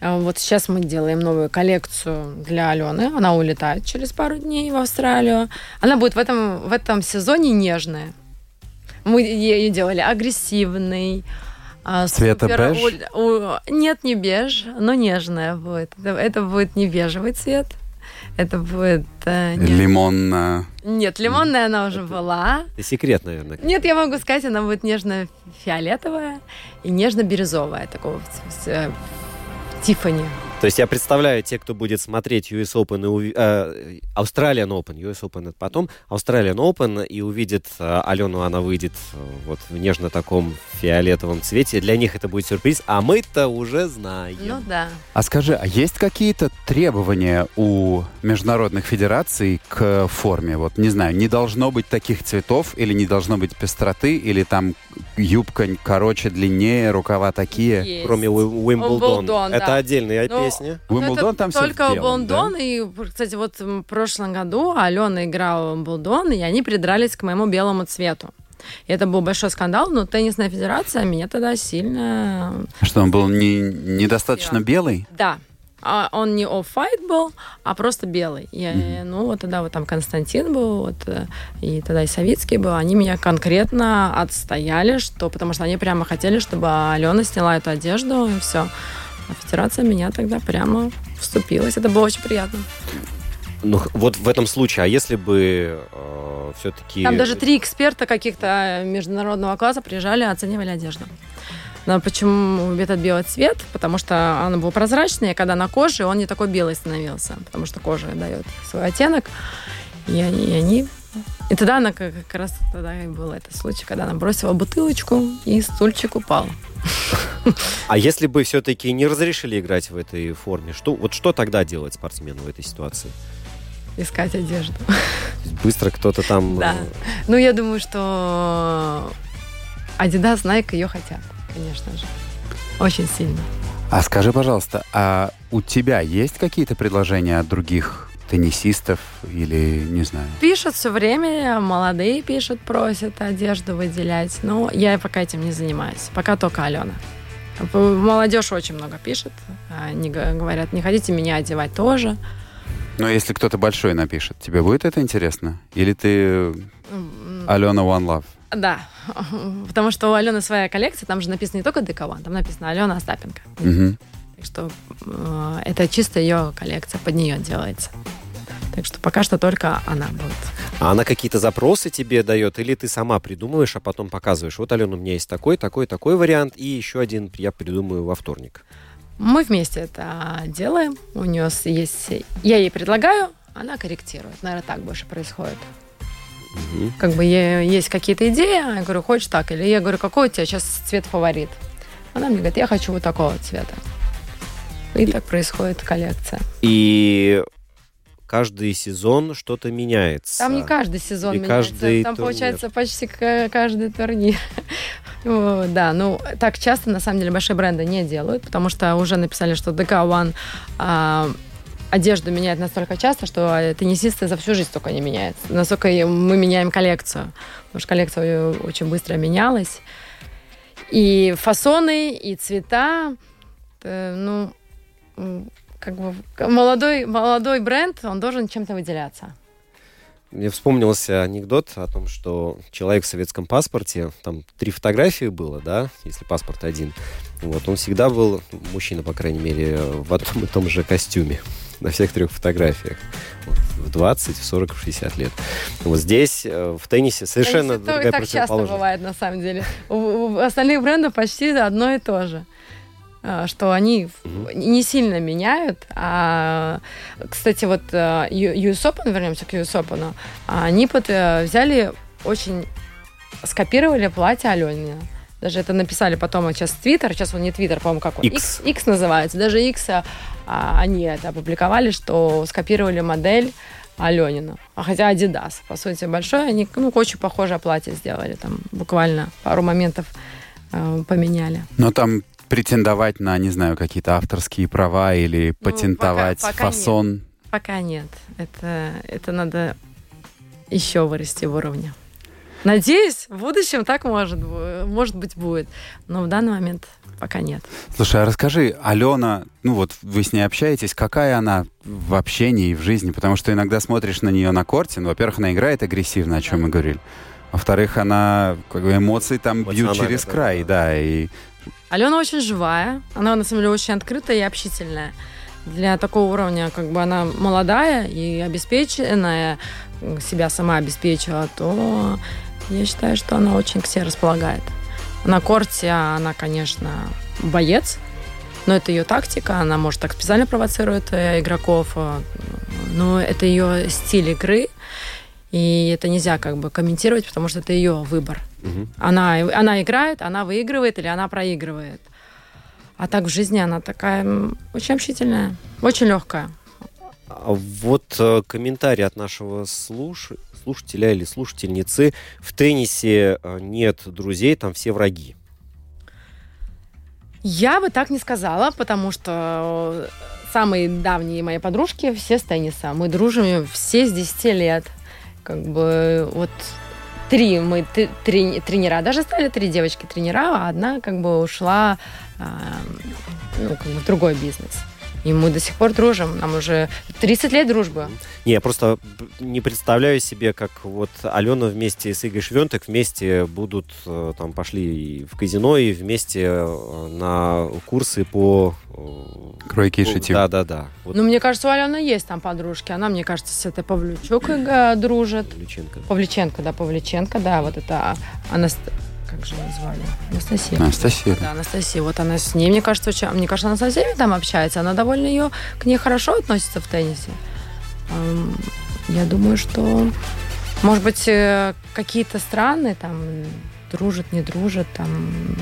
А Вот сейчас мы делаем новую коллекцию для Алены. Она улетает через пару дней в Австралию. Она будет в этом, в этом сезоне нежная. Мы ее делали агрессивный. а, Цвета супер беж? Нет, не беж, но нежная будет. Это, это будет не бежевый цвет. Это будет... э, не- Лимон. э, Нет, лимонная она уже была. Это секрет, наверное. Нет, я могу сказать, она будет нежно-фиолетовая и нежно-бирюзовая, такого ц- ц- Тиффани. То есть я представляю, те, кто будет смотреть US Open, и э, Australian Open, US Open это потом, Australian Open и увидит э, Алену, она выйдет э, вот в нежно таком фиолетовом цвете. Для них это будет сюрприз, а мы-то уже знаем. Ну да. А скажи, а есть какие-то требования у международных федераций к форме? Вот, не знаю, не должно быть таких цветов, или не должно быть пестроты, или там юбка короче, длиннее, рукава такие? Есть. Кроме Уи- Уимблдон. Уимблдон, это да. отдельная Ну, песня. Уимблдон Это там только белом, да? Уимблдон. И, кстати, вот в прошлом году Алена играла в Уимблдон, и они придрались к моему белому цвету. И это был большой скандал, но теннисная федерация меня тогда сильно... Что он был не, недостаточно Да. белый? Да, А он не оффайт был, а просто белый. Я, Ну, вот тогда вот там Константин был, вот, э, и тогда и Савицкий был. Они меня конкретно отстояли, что, потому что они прямо хотели, чтобы Алена сняла эту одежду, и все. А федерация меня тогда прямо вступилась. Это было очень приятно. Ну, вот в этом случае, а если бы все-таки... Там даже три эксперта каких-то международного класса приезжали, оценивали одежду. Но почему этот белый цвет? Потому что он был прозрачный, и когда на коже, он не такой белый становился, потому что кожа дает свой оттенок. И они, и они- И тогда она как, как раз тогда и был этот случай, когда она бросила бутылочку, и стульчик упал. А если бы все-таки не разрешили играть в этой форме, что, вот что тогда делать спортсмену в этой ситуации? Искать одежду. Быстро кто-то там... Да. э, Ну, я думаю, что Adidas, Nike ее хотят, конечно же. Очень сильно. А скажи, пожалуйста, а у тебя есть какие-то предложения от других теннисистов или, не знаю? Пишут все время, молодые пишут, просят одежду выделять. Но я пока этим не занимаюсь. Пока только Алена. Молодежь очень много пишет. Они говорят, не хотите меня одевать тоже. Но если кто-то большой напишет, тебе будет это интересно? Или ты Алена One Love? Да, потому что у Алены своя коллекция, там же написано не только ДК там написано Алена Остапенко. Мгм. Так что э, это чисто ее коллекция, под нее делается. Так что пока что только она будет. А она какие-то запросы тебе дает, или ты сама придумываешь, а потом показываешь, вот, Алена, у меня есть такой, такой, такой вариант, и еще один я придумаю во вторник. Мы вместе это делаем. У нее есть... Я ей предлагаю, она корректирует. Наверное, так больше происходит. Мгм. Как бы есть какие-то идеи, я говорю, хочешь так? Или я говорю, какой у тебя сейчас цвет фаворит? Она мне говорит, я хочу вот такого цвета. И так происходит коллекция. И каждый сезон что-то меняется. Там не каждый сезон И меняется. каждый Там турнир. получается почти ка- каждый турнир. Да, ну так часто на самом деле большие бренды не делают, потому что уже написали, что DK One а, одежду меняют настолько часто, что э, теннисисты за всю жизнь только не меняют. Насколько мы меняем коллекцию. Потому что коллекция очень быстро менялась. И фасоны, и цвета. Ну, как бы молодой, молодой бренд, он должен чем-то выделяться. Мне вспомнился анекдот о том, что человек в советском паспорте, там три фотографии было, да, если паспорт один. Вот, он всегда был, мужчина, по крайней мере, в одном и том же костюме на всех трех фотографиях. Вот, в 20, в 40, в 60 лет. Вот здесь, э, в теннисе, совершенно другая Это так часто бывает, на самом деле. У остальных брендов почти одно и то же. Э, что они угу. не сильно меняют. А, кстати, вот US э, Open, вернемся к US Open, они под, э, взяли очень скопировали платье Аленина. Даже это написали потом, а сейчас Твиттер, сейчас он не Твиттер, по-моему, как он? X. X, X называется. Даже X а, они это опубликовали, что скопировали модель Аленина. А хотя Adidas, по сути, большой, они ну, очень похожее платье сделали. Там буквально пару моментов э, поменяли. Но там претендовать на, не знаю, какие-то авторские права или ну, патентовать пока, пока фасон? Нет. Пока нет. Это, это надо еще вырасти в уровне. Надеюсь, в будущем так может, может быть будет. Но в данный момент пока нет. Слушай, а расскажи, Алена, ну вот вы с ней общаетесь, какая она в общении и в жизни? Потому что иногда смотришь на нее на корте, ну, во-первых, она играет агрессивно, о чем да. мы говорили. Во-вторых, она как бы, эмоции там бьют через край, да, и Алена очень живая, она на самом деле очень открытая и общительная. Для такого уровня, как бы она молодая и обеспеченная, себя сама обеспечила, то я считаю, что она очень к себе располагает. На корте она, конечно, боец, но это ее тактика, она может так специально провоцирует э, игроков, э, но это ее стиль игры, и это нельзя как бы комментировать, потому что это ее выбор. Угу. Она, она играет, она выигрывает или она проигрывает. А так в жизни она такая очень общительная, очень легкая. А вот э, комментарий от нашего слуш... слушателя или слушательницы. В теннисе э, нет друзей, там все враги. Я бы так не сказала, потому что самые давние мои подружки все с тенниса. Мы дружим все с 10 лет. Как бы вот три мы три, тренера, даже стали три девочки тренера, а одна как бы ушла а, ну, как бы в другой бизнес. И мы до сих пор дружим. Нам уже 30 лет дружбы. Не, я просто не представляю себе, как вот Алена вместе с Игорь Швентек вместе будут, э, там, пошли в казино и вместе э, на курсы по... Э, Кройки и шитью. Да, да, да. Вот. Ну, мне кажется, у Алены есть там подружки. Она, мне кажется, с этой Павлючок дружит. Павлюченко. Павлюченко, да, Павлюченко, да, вот это она как же ее звали? Анастасия. Анастасия. Да, Анастасия. Вот она с ней, мне кажется, очень... Мне кажется, она со всеми там общается. Она довольно ее к ней хорошо относится в теннисе. Я думаю, что, может быть, э, какие-то страны там дружат, не дружат, там,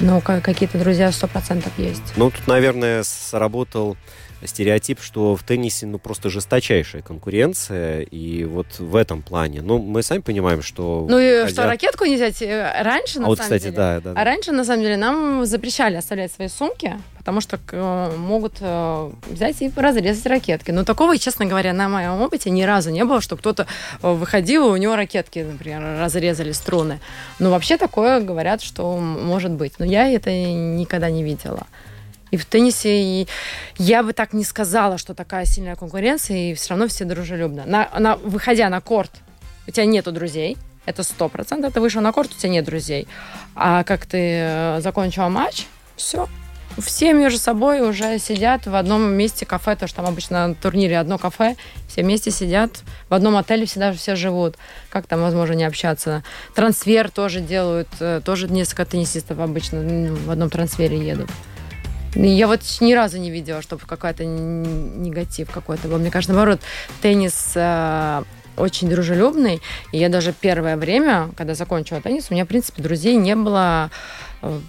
но какие-то друзья сто процентов есть. Ну, тут, наверное, сработал стереотип, что в теннисе ну просто жесточайшая конкуренция, и вот в этом плане, ну мы сами понимаем, что... Ну и хотя... что ракетку не взять э, раньше, на а вот, самом кстати, деле. Да, да, а раньше, на самом деле, нам запрещали оставлять свои сумки, потому что э, могут э, взять и разрезать ракетки. Но такого, честно говоря, на моем опыте ни разу не было, что кто-то выходил, и у него ракетки, например, разрезали струны. Но вообще такое говорят, что может быть. Но я это никогда не видела. И в теннисе и я бы так не сказала, что такая сильная конкуренция, и все равно все дружелюбно. На, на, выходя на корт, у тебя нету друзей, это сто процентов. Ты вышел на корт, у тебя нет друзей. А как ты э, закончил матч, все. Все между собой уже сидят в одном месте кафе, то что там обычно на турнире одно кафе, все вместе сидят, в одном отеле всегда все живут. Как там возможно не общаться? Трансфер тоже делают, э, тоже несколько теннисистов обычно в одном трансфере едут. Я вот ни разу не видела, чтобы какой-то негатив какой-то был. Мне кажется, наоборот, теннис э, очень дружелюбный. И я даже первое время, когда закончила теннис, у меня, в принципе, друзей не было э,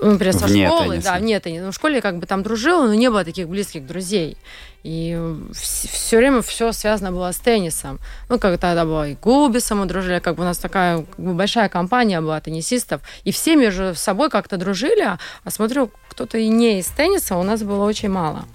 например, со вне школы, тенниса. да, вне тенниса. Ну, в школе как бы там дружила, но не было таких близких друзей. И все время все связано было с теннисом. Ну, как тогда было и Губисом мы дружили, как бы у нас такая как бы большая компания была теннисистов, и все между собой как-то дружили, а смотрю, кто-то и не из тенниса у нас было очень мало.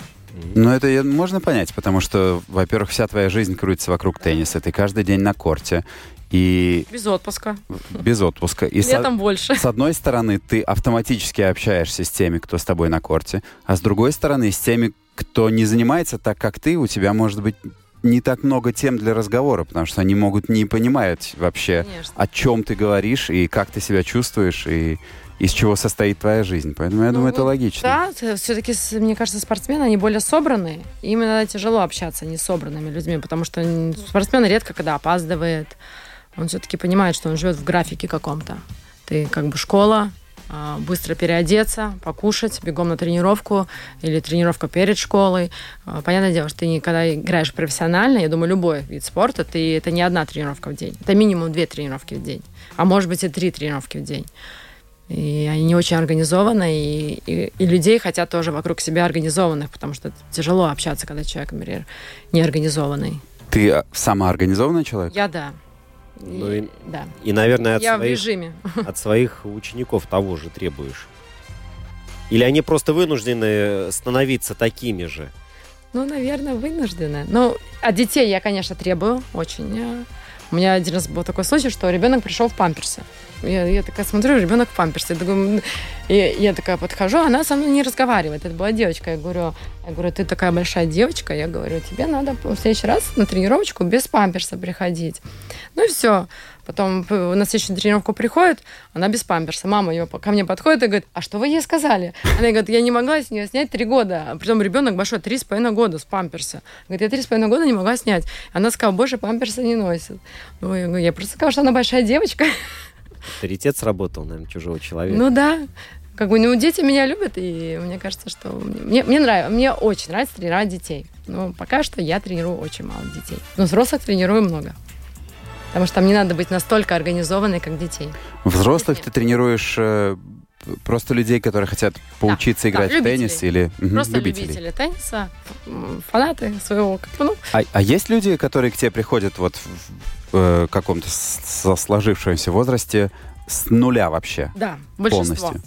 Ну, это можно понять, потому что, во-первых, вся твоя жизнь крутится вокруг тенниса. Ты каждый день на корте. И Без отпуска. без отпуска. И со- Летом больше. С одной стороны, ты автоматически общаешься с теми, кто с тобой на корте, а с другой стороны, с теми, кто не занимается так, как ты, у тебя может быть не так много тем для разговора, потому что они могут не понимать вообще, Конечно. о чем ты говоришь и как ты себя чувствуешь и из чего состоит твоя жизнь. Поэтому я Ну думаю, это логично. Да, все-таки, мне кажется, спортсмены, они более собранные. И именно тяжело общаться не собранными людьми, потому что м, спортсмен редко когда опаздывает. Он все-таки понимает, что он живет в графике каком-то. Ты как бы школа, а, быстро переодеться, покушать, бегом на тренировку или тренировка перед школой. А, Понятное дело, что ты никогда играешь профессионально, я думаю, любой вид спорта, ты, это не одна тренировка в день. Это минимум две тренировки в день. А может быть и три тренировки в день. И они не очень организованы, и, и, и людей хотят тоже вокруг себя организованных, потому что тяжело общаться, когда человек, например, неорганизованный. Ты а, самоорганизованный человек? Я да. Ну И- да. И, наверное, от Я в своих, режиме. от своих учеников того же требуешь. Или они просто вынуждены становиться такими же? Ну, наверное, вынуждены. Ну, от детей я, конечно, требую очень. У меня один раз был такой случай, что ребенок пришел в памперсы. Я, я такая смотрю, ребенок в памперсе. Я, м, и я такая подхожу, она со мной не разговаривает. Это была девочка. Я говорю, я говорю, ты такая большая девочка. Я говорю, тебе надо в следующий раз на тренировочку без памперса приходить. Ну и все. Потом на следующую тренировку приходит, она без памперса. Мама ее ко мне подходит и говорит, а что вы ей сказали? Она говорит, я не могла с нее снять три года. А Притом ребенок большой, три с половиной года с памперса. Говорит, я три с половиной года не могла снять. Она сказала, больше памперса не носит. Ну, я говорю, я просто сказала, что она большая девочка. Авторитет сработал, наверное, чужого человека. Ну да. Как бы, ну, дети меня любят, и мне кажется, что мне, мне нравится, мне очень нравится тренировать детей. Но пока что я тренирую очень мало детей. Но взрослых тренирую много. Потому что там не надо быть настолько организованной, как детей. Взрослых ты тренируешь э, просто людей, которые хотят поучиться да, играть в любителей. теннис или мгм, Просто любителей? любители тенниса, фанаты своего, ну, А, а есть люди, которые к тебе приходят вот в, в, э, каком-то сложившемся возрасте с нуля вообще да, большинство. полностью?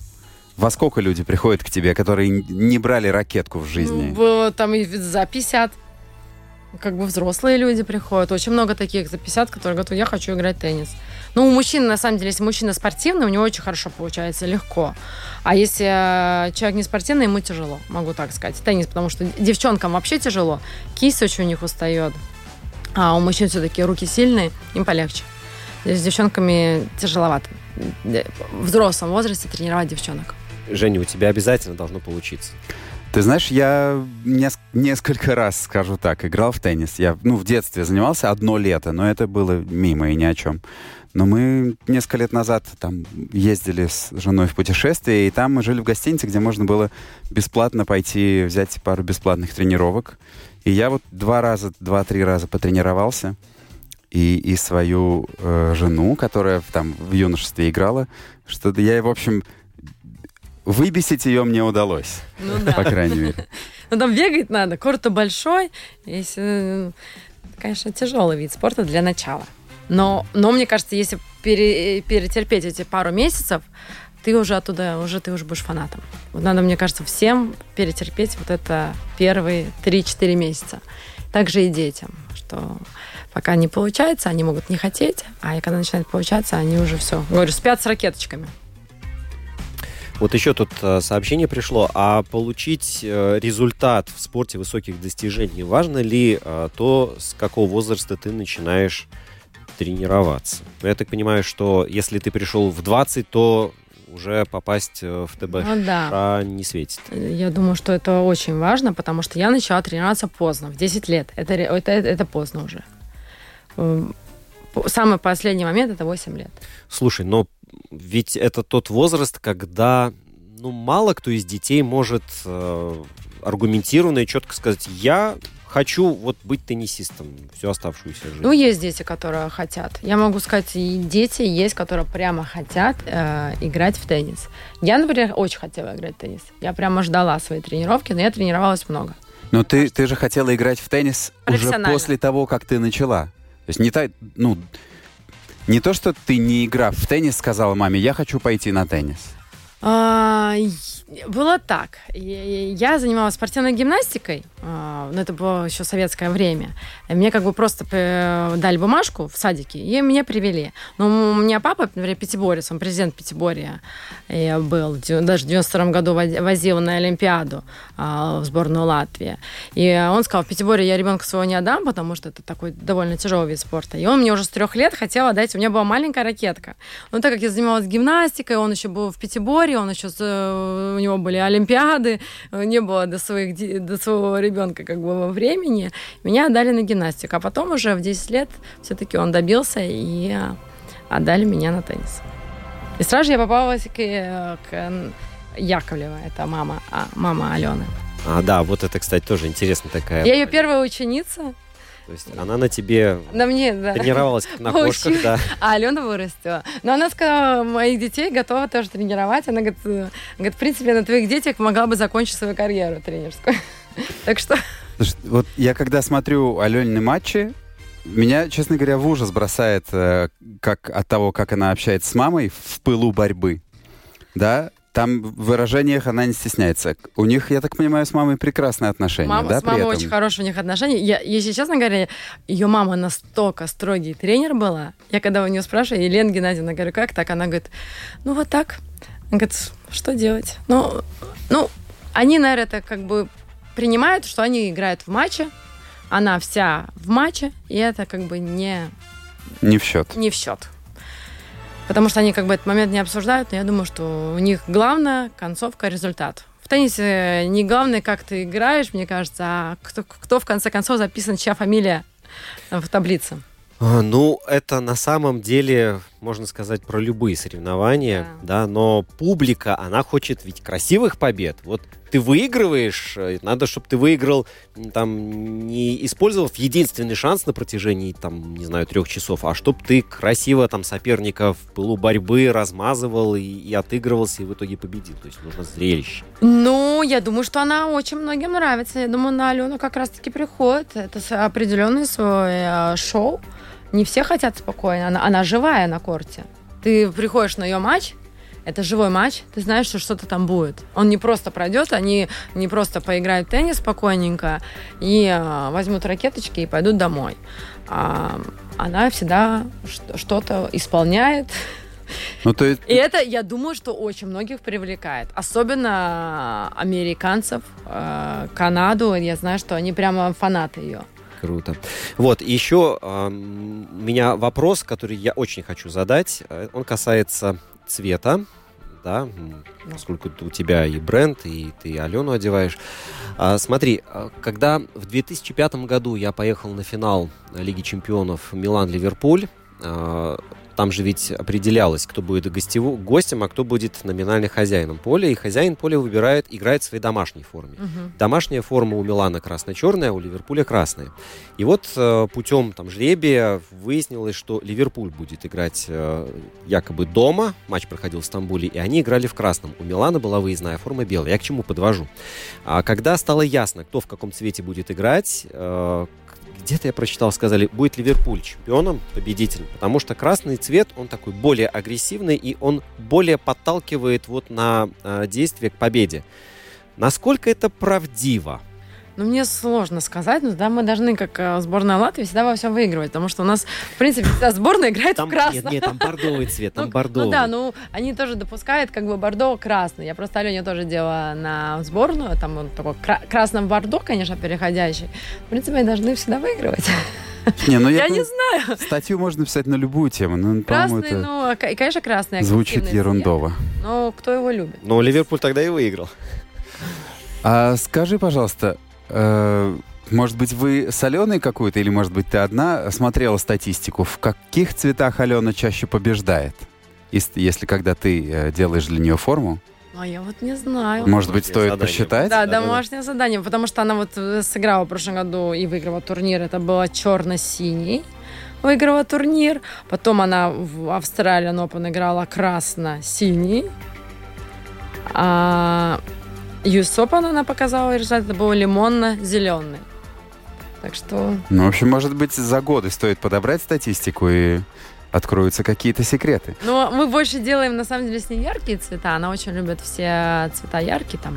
Во сколько люди приходят к тебе, которые не брали ракетку в жизни? Ну, в- там и за 50. Как бы взрослые люди приходят. Очень много таких за 50, которые говорят, я хочу играть в теннис. Ну, у мужчин, на самом деле, если мужчина спортивный, у него очень хорошо получается, легко. А если э, человек не спортивный, ему тяжело, могу так сказать. Теннис, потому что девчонкам вообще тяжело. Кисть очень у них устает. А у мужчин все-таки руки сильные, им полегче. С девчонками тяжеловато. Э, В взрослом возрасте тренировать девчонок. Женя, у тебя обязательно должно получиться. Ты знаешь, я нес- несколько раз, скажу так, играл в теннис. Я, ну, в детстве занимался одно лето, но это было мимо и ни о чем. Но мы несколько лет назад там ездили с женой в путешествие, и там мы жили в гостинице, где можно было бесплатно пойти взять пару бесплатных тренировок. И я вот два раза, два-три раза потренировался. И, и свою э, жену, которая там в юношестве играла, что я, в общем, выбесить ее мне удалось, Ну да. по крайней мере. Ну, там бегать надо, корт большой. Если, э, конечно, тяжелый вид спорта для начала. Но, но мне кажется, если пере- перетерпеть эти пару месяцев, ты уже оттуда, уже ты уже будешь фанатом. Вот надо, мне кажется, всем перетерпеть вот это первые 3-4 месяца. Также и детям, что пока не получается, они могут не хотеть, а когда начинает получаться, они уже все, говорю, спят с ракеточками. Вот еще тут э, сообщение пришло. А получить э, результат в спорте высоких достижений, важно ли э, то, с какого возраста ты начинаешь тренироваться? Я так понимаю, что если ты пришел в 20, то уже попасть в ТБ Ну да. не светит. Я думаю, что это очень важно, потому что я начала тренироваться поздно, в 10 лет. Это, это, это поздно уже. Эм, Самый последний момент это 8 лет. Слушай, но ведь это тот возраст, когда ну, мало кто из детей может э, аргументированно и четко сказать, я хочу вот быть теннисистом всю оставшуюся жизнь. Ну, есть дети, которые хотят. Я могу сказать, и дети есть, которые прямо хотят э, играть в теннис. Я, например, очень хотела играть в теннис. Я прямо ждала свои тренировки, но я тренировалась много. Но ты, ты же хотела играть в теннис уже после того, как ты начала. То есть не, та, ну, не то, что ты не играв в теннис, сказала маме, я хочу пойти на теннис. А, было так. Я занималась спортивной гимнастикой, а, но это было еще советское время. Мне как бы просто э, дали бумажку в садике, и меня привели. Но у меня папа, например, пятиборец, он президент Пятиборья и был. Даже в 92 году воз- возил на Олимпиаду а, в сборную Латвии. И он сказал, в Пятиборье я ребенка своего не отдам, потому что это такой довольно тяжелый вид спорта. И он мне уже с трех лет хотел отдать. У меня была маленькая ракетка. Но так как я занималась гимнастикой, он еще был в Пятиборье, он еще, э, у него были Олимпиады, э, не было до, своих, до своего ребенка как бы времени. Меня отдали на гимнастику. А потом уже в 10 лет все-таки он добился и э, отдали меня на теннис. И сразу же я попалась к, э, к Яковлева, это мама, а, мама Алены. А, да, вот это, кстати, тоже интересно такая. Я ее первая ученица, То есть она на тебе на мне, да. тренировалась на кошках, да. А Алена вырастила. Но она сказала, моих детей готова тоже тренировать. Она говорит, э, говорит, в принципе, на твоих детях могла бы закончить свою карьеру тренерскую. Так что Слушай, вот я когда смотрю Аленины матчи, меня, честно говоря, в ужас бросает э, как от того, как она общается с мамой в пылу борьбы. Да, там в выражениях она не стесняется. У них, я так понимаю, с мамой прекрасные отношения, мама, да, с мамой очень хорошие у них отношения. Я, если честно говоря, ее мама настолько строгий тренер была. Я когда у нее спрашиваю, Елена Геннадьевна, говорю, как так? Она говорит, ну вот так. Она говорит, что делать? Ну, ну, они, наверное, это как бы принимают, что они играют в матче, она вся в матче, и это как бы не, Не в счет. не в счет. Потому что они как бы этот момент не обсуждают, но я думаю, что у них главное концовка, результат. В теннисе не главное, как ты играешь, мне кажется, а кто, кто в конце концов записан, чья фамилия в таблице. А, Ну, это на самом деле, можно сказать, про любые соревнования, да. но публика, она хочет ведь красивых побед. Вот ты выигрываешь, э, надо, чтобы ты выиграл, там, не использовав единственный шанс на протяжении, там, не знаю, трех часов, а чтобы ты красиво там соперника в пылу борьбы размазывал и, и отыгрывался, и в итоге победил. То есть нужно зрелище. Ну, я думаю, что она очень многим нравится. Я думаю, на Алену как раз-таки приходит. Это с- определенное свое э, шоу. Не все хотят спокойно. Она, она живая на корте. Ты приходишь на ее матч, это живой матч, ты знаешь, что что-то там будет. Он не просто пройдет, они не просто поиграют в теннис спокойненько и э, возьмут ракеточки и пойдут домой. А, она всегда что-то исполняет, Ну, то есть, и это, я думаю, что очень многих привлекает. Особенно американцев, э, Канаду. Я знаю, что они прямо фанаты ее. Круто. Вот, и еще эм, у меня вопрос, который я очень хочу задать. Э, Он касается цвета, да, поскольку у тебя и бренд, и ты Алену одеваешь. А, смотри, а, когда в 2005 году я поехал на финал Лиги чемпионов Милан-Ливерпуль, а, там же ведь определялось, кто будет гостеву, гостем, а кто будет номинальным хозяином поля. И хозяин поля выбирает, играет в своей домашней форме. Домашняя форма у Милана красно-черная, а у Ливерпуля красная. И вот э, путем там, жребия выяснилось, что Ливерпуль будет играть э, якобы дома. Матч проходил в Стамбуле, и они играли в красном. У Милана была выездная форма белая. Я к чему подвожу? А когда стало ясно, кто в каком цвете будет играть, э, где-то я прочитал, сказали, будет Ливерпуль чемпионом, победителем, потому что красный цвет, он такой более агрессивный, и он более подталкивает вот на э, действие к победе. Насколько это правдиво? Ну, мне сложно сказать, но да, мы должны, как э, сборная Латвии, всегда во всем выигрывать, потому что у нас, в принципе, вся сборная играет Там, в красном. нет, нет, там бордовый цвет, там Ну, бордовый. Ну да, ну они тоже допускают как бы бордо-красный. Я просто Алене тоже делала на сборную, там он такой кра- красно-бордо, конечно, переходящий. В принципе, они должны всегда выигрывать. не, ну я, Я не знаю. статью можно писать на любую тему, но, по-моему, Красный, это ну, а, и, конечно, красный. звучит ерундово. Но кто его любит? Но Ливерпуль тогда и выиграл. А скажи, пожалуйста, может быть, вы с Аленой какую-то, или, может быть, ты одна смотрела статистику, в каких цветах Алена чаще побеждает? Ес- Если когда ты э, делаешь для нее форму, А я вот не знаю. может быть, стоит задание. посчитать? Да, Да-да-да. домашнее задание, потому что она вот э, сыграла в прошлом году и выиграла турнир. Это было черно-синий. Выиграла турнир. Потом она в Австралии Open играла красно-синий. А Open она показала результат. Это был лимонно-зеленый. Так что Ну, в общем, может быть, за годы стоит подобрать статистику и откроются какие-то секреты. Но мы больше делаем, на самом деле, с ней яркие цвета. Она очень любит все цвета яркие, там,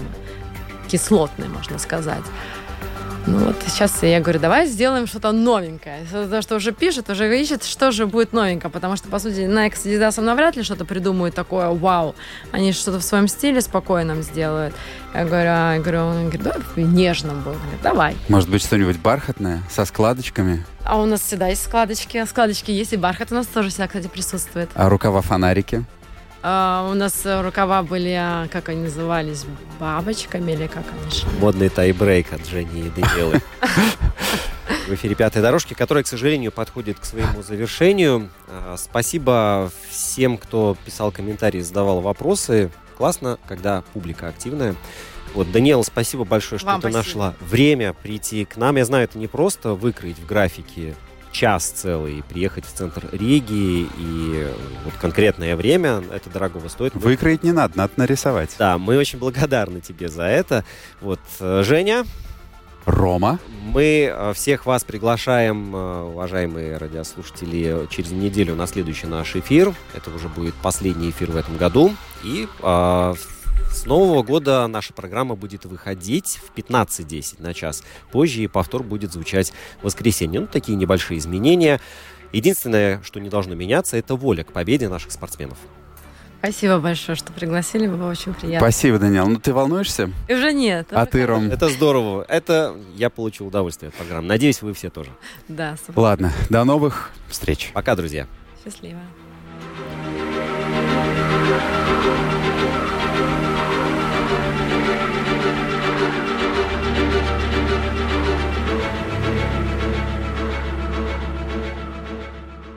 кислотные, можно сказать. Ну вот сейчас я говорю, давай сделаем что-то новенькое. То, что уже пишет, уже ищет, что же будет новенькое. Потому что, по сути, Nike с Adidas навряд ли что-то придумают такое, вау. Они что-то в своем стиле спокойном сделают. Я говорю, а, я говорю, он говорит, давай нежным. Говорит, давай. Может быть, что-нибудь бархатное, со складочками? А у нас всегда есть складочки. Складочки есть, и бархат у нас тоже всегда, кстати, присутствует. А рукава-фонарики? А, у нас рукава были, а, как они назывались, бабочками или как они шли? Модный тайбрейк от Жени и Данилы. В эфире «Пятой дорожки», которая, к сожалению, подходит к своему завершению. А, Спасибо всем, кто писал комментарии, задавал вопросы. Классно, когда публика активная. Вот, Даниэла, спасибо большое, что Вам ты спасибо. нашла время прийти к нам. Я знаю, это не просто выкроить в графике час целый приехать в центр Риги. И вот конкретное время, это дорогого стоит. Выкроить не надо, надо нарисовать. да, мы очень благодарны тебе за это. Вот, э, Женя, Рома. мы э, всех вас приглашаем, э, уважаемые радиослушатели, через неделю на следующий наш эфир. Это уже будет последний эфир в этом году. И э, с нового года наша программа будет выходить в 15.10 на час. Позже и повтор будет звучать в воскресенье. Ну, такие небольшие изменения. Единственное, что не должно меняться, это воля к победе наших спортсменов. Спасибо большое, что пригласили, было очень приятно. Спасибо, Даниэл. Ну, ты волнуешься? И уже нет. А ты, Ром? Это здорово. Это я получил удовольствие от программы. Надеюсь, вы все тоже. Да, супер. Ладно, до новых встреч. Пока, друзья. Счастливо.